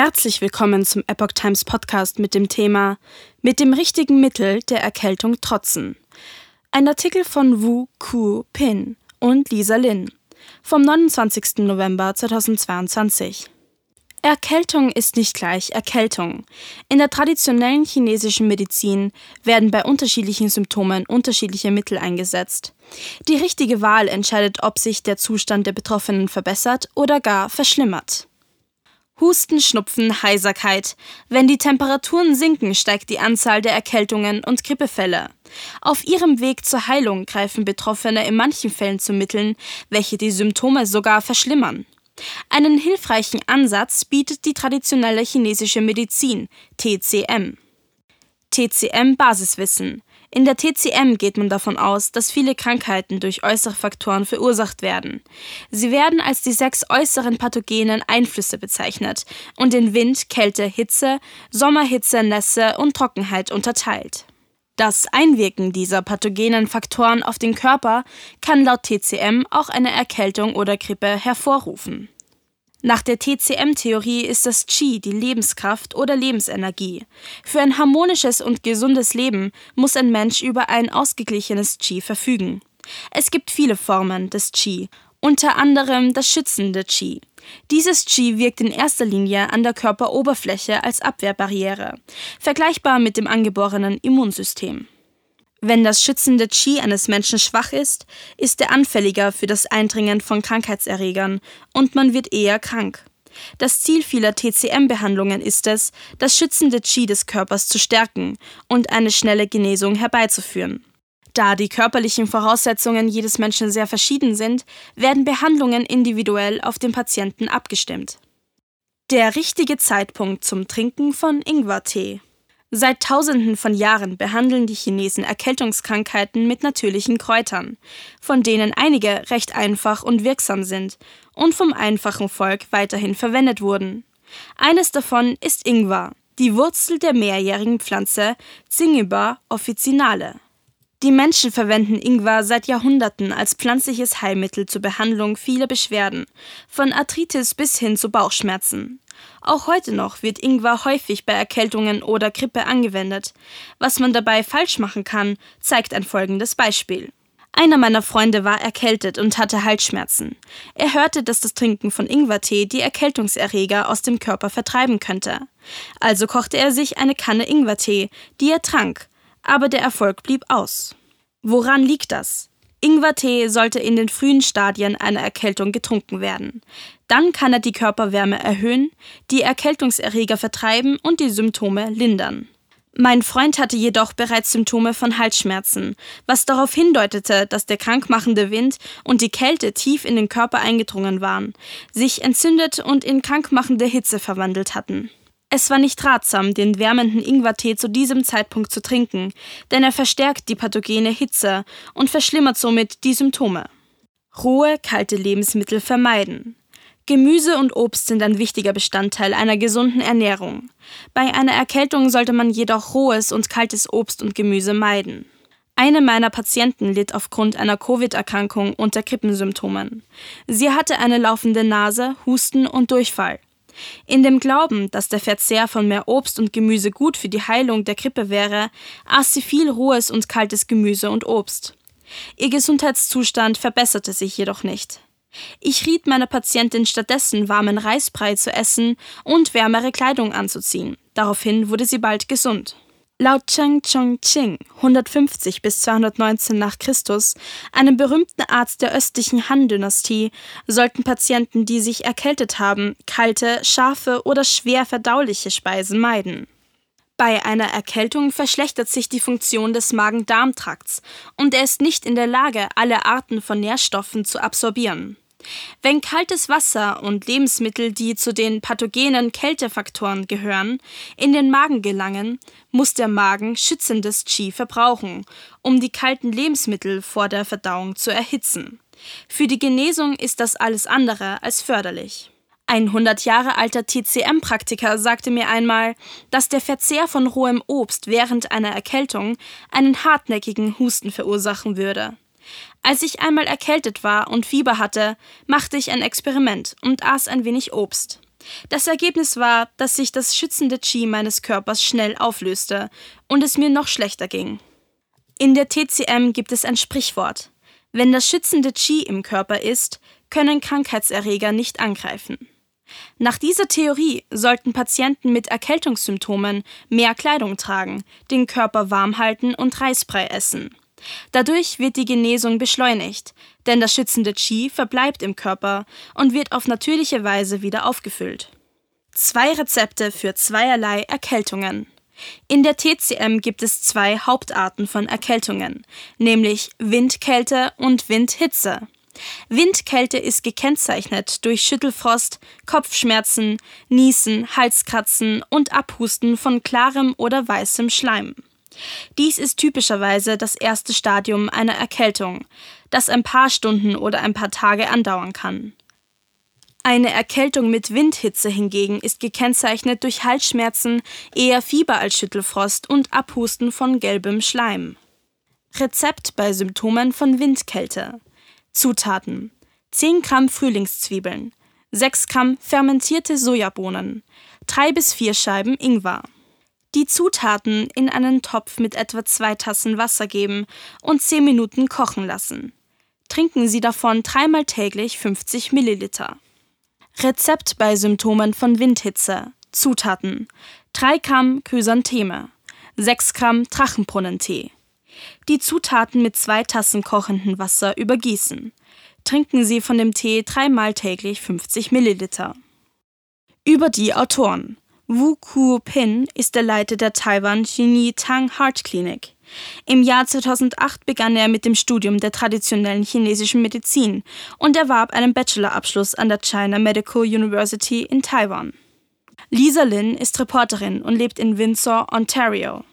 Herzlich willkommen zum Epoch Times Podcast mit dem Thema Mit dem richtigen Mittel der Erkältung trotzen. Ein Artikel von Wu Ku Pin und Lisa Lin vom 29. November 2022. Erkältung ist nicht gleich Erkältung. In der traditionellen chinesischen Medizin werden bei unterschiedlichen Symptomen unterschiedliche Mittel eingesetzt. Die richtige Wahl entscheidet, ob sich der Zustand der Betroffenen verbessert oder gar verschlimmert. Husten, Schnupfen, Heiserkeit. Wenn die Temperaturen sinken, steigt die Anzahl der Erkältungen und Grippefälle. Auf ihrem Weg zur Heilung greifen Betroffene in manchen Fällen zu Mitteln, welche die Symptome sogar verschlimmern. Einen hilfreichen Ansatz bietet die traditionelle chinesische Medizin, TCM. TCM Basiswissen. In der TCM geht man davon aus, dass viele Krankheiten durch äußere Faktoren verursacht werden. Sie werden als die sechs äußeren pathogenen Einflüsse bezeichnet und in Wind, Kälte, Hitze, Sommerhitze, Nässe und Trockenheit unterteilt. Das Einwirken dieser pathogenen Faktoren auf den Körper kann laut TCM auch eine Erkältung oder Grippe hervorrufen. Nach der TCM-Theorie ist das Qi die Lebenskraft oder Lebensenergie. Für ein harmonisches und gesundes Leben muss ein Mensch über ein ausgeglichenes Qi verfügen. Es gibt viele Formen des Qi, unter anderem das schützende Qi. Dieses Qi wirkt in erster Linie an der Körperoberfläche als Abwehrbarriere, vergleichbar mit dem angeborenen Immunsystem. Wenn das schützende Qi eines Menschen schwach ist, ist er anfälliger für das Eindringen von Krankheitserregern und man wird eher krank. Das Ziel vieler TCM-Behandlungen ist es, das schützende Qi des Körpers zu stärken und eine schnelle Genesung herbeizuführen. Da die körperlichen Voraussetzungen jedes Menschen sehr verschieden sind, werden Behandlungen individuell auf den Patienten abgestimmt. Der richtige Zeitpunkt zum Trinken von Ingwertee. Seit Tausenden von Jahren behandeln die Chinesen Erkältungskrankheiten mit natürlichen Kräutern, von denen einige recht einfach und wirksam sind und vom einfachen Volk weiterhin verwendet wurden. Eines davon ist Ingwer, die Wurzel der mehrjährigen Pflanze Zingiber officinale. Die Menschen verwenden Ingwer seit Jahrhunderten als pflanzliches Heilmittel zur Behandlung vieler Beschwerden, von Arthritis bis hin zu Bauchschmerzen. Auch heute noch wird Ingwer häufig bei Erkältungen oder Grippe angewendet. Was man dabei falsch machen kann, zeigt ein folgendes Beispiel. Einer meiner Freunde war erkältet und hatte Halsschmerzen. Er hörte, dass das Trinken von Ingwertee die Erkältungserreger aus dem Körper vertreiben könnte. Also kochte er sich eine Kanne Ingwertee, die er trank, aber der Erfolg blieb aus. Woran liegt das? Ingwertee sollte in den frühen Stadien einer Erkältung getrunken werden. Dann kann er die Körperwärme erhöhen, die Erkältungserreger vertreiben und die Symptome lindern. Mein Freund hatte jedoch bereits Symptome von Halsschmerzen, was darauf hindeutete, dass der krankmachende Wind und die Kälte tief in den Körper eingedrungen waren, sich entzündet und in krankmachende Hitze verwandelt hatten. Es war nicht ratsam, den wärmenden Ingwertee zu diesem Zeitpunkt zu trinken, denn er verstärkt die pathogene Hitze und verschlimmert somit die Symptome. Rohe, kalte Lebensmittel vermeiden. Gemüse und Obst sind ein wichtiger Bestandteil einer gesunden Ernährung. Bei einer Erkältung sollte man jedoch rohes und kaltes Obst und Gemüse meiden. Eine meiner Patienten litt aufgrund einer Covid-Erkrankung unter Grippensymptomen. Sie hatte eine laufende Nase, Husten und Durchfall. In dem Glauben, dass der Verzehr von mehr Obst und Gemüse gut für die Heilung der Grippe wäre, aß sie viel rohes und kaltes Gemüse und Obst. Ihr Gesundheitszustand verbesserte sich jedoch nicht. Ich riet meiner Patientin stattdessen warmen Reisbrei zu essen und wärmere Kleidung anzuziehen. Daraufhin wurde sie bald gesund. Laut Cheng Chongqing 150 bis 219 nach Christus, einem berühmten Arzt der östlichen Han-Dynastie, sollten Patienten, die sich erkältet haben, kalte, scharfe oder schwer verdauliche Speisen meiden. Bei einer Erkältung verschlechtert sich die Funktion des Magen-Darm-Trakts und er ist nicht in der Lage, alle Arten von Nährstoffen zu absorbieren. Wenn kaltes Wasser und Lebensmittel, die zu den pathogenen Kältefaktoren gehören, in den Magen gelangen, muss der Magen schützendes Qi verbrauchen, um die kalten Lebensmittel vor der Verdauung zu erhitzen. Für die Genesung ist das alles andere als förderlich. Ein 100 Jahre alter TCM-Praktiker sagte mir einmal, dass der Verzehr von rohem Obst während einer Erkältung einen hartnäckigen Husten verursachen würde. Als ich einmal erkältet war und Fieber hatte, machte ich ein Experiment und aß ein wenig Obst. Das Ergebnis war, dass sich das schützende Qi meines Körpers schnell auflöste und es mir noch schlechter ging. In der TCM gibt es ein Sprichwort. Wenn das schützende Qi im Körper ist, können Krankheitserreger nicht angreifen. Nach dieser Theorie sollten Patienten mit Erkältungssymptomen mehr Kleidung tragen, den Körper warm halten und Reisbrei essen. Dadurch wird die Genesung beschleunigt, denn das schützende Qi verbleibt im Körper und wird auf natürliche Weise wieder aufgefüllt. Zwei Rezepte für zweierlei Erkältungen. In der TCM gibt es zwei Hauptarten von Erkältungen, nämlich Windkälte und Windhitze. Windkälte ist gekennzeichnet durch Schüttelfrost, Kopfschmerzen, Niesen, Halskratzen und Abhusten von klarem oder weißem Schleim. Dies ist typischerweise das erste Stadium einer Erkältung, das ein paar Stunden oder ein paar Tage andauern kann. Eine Erkältung mit Windhitze hingegen ist gekennzeichnet durch Halsschmerzen, eher Fieber als Schüttelfrost und Abhusten von gelbem Schleim. Rezept bei Symptomen von Windkälte. Zutaten: 10 Gramm Frühlingszwiebeln, 6 Gramm fermentierte Sojabohnen, 3 bis 4 Scheiben Ingwer. Die Zutaten in einen Topf mit etwa 2 Tassen Wasser geben und 10 Minuten kochen lassen. Trinken Sie davon dreimal täglich 50 Milliliter. Rezept bei Symptomen von Windhitze. Zutaten: 3 Gramm Chrysantheme, 6 Gramm Drachenbrunnentee, die Zutaten mit zwei Tassen kochendem Wasser übergießen. Trinken Sie von dem Tee dreimal täglich 50 Milliliter. Über die Autoren. Wu Ku Pin ist der Leiter der Taiwan Chini Tang Heart Clinic. Im Jahr 2008 begann er mit dem Studium der traditionellen chinesischen Medizin und erwarb einen Bachelorabschluss an der China Medical University in Taiwan. Lisa Lin ist Reporterin und lebt in Windsor, Ontario.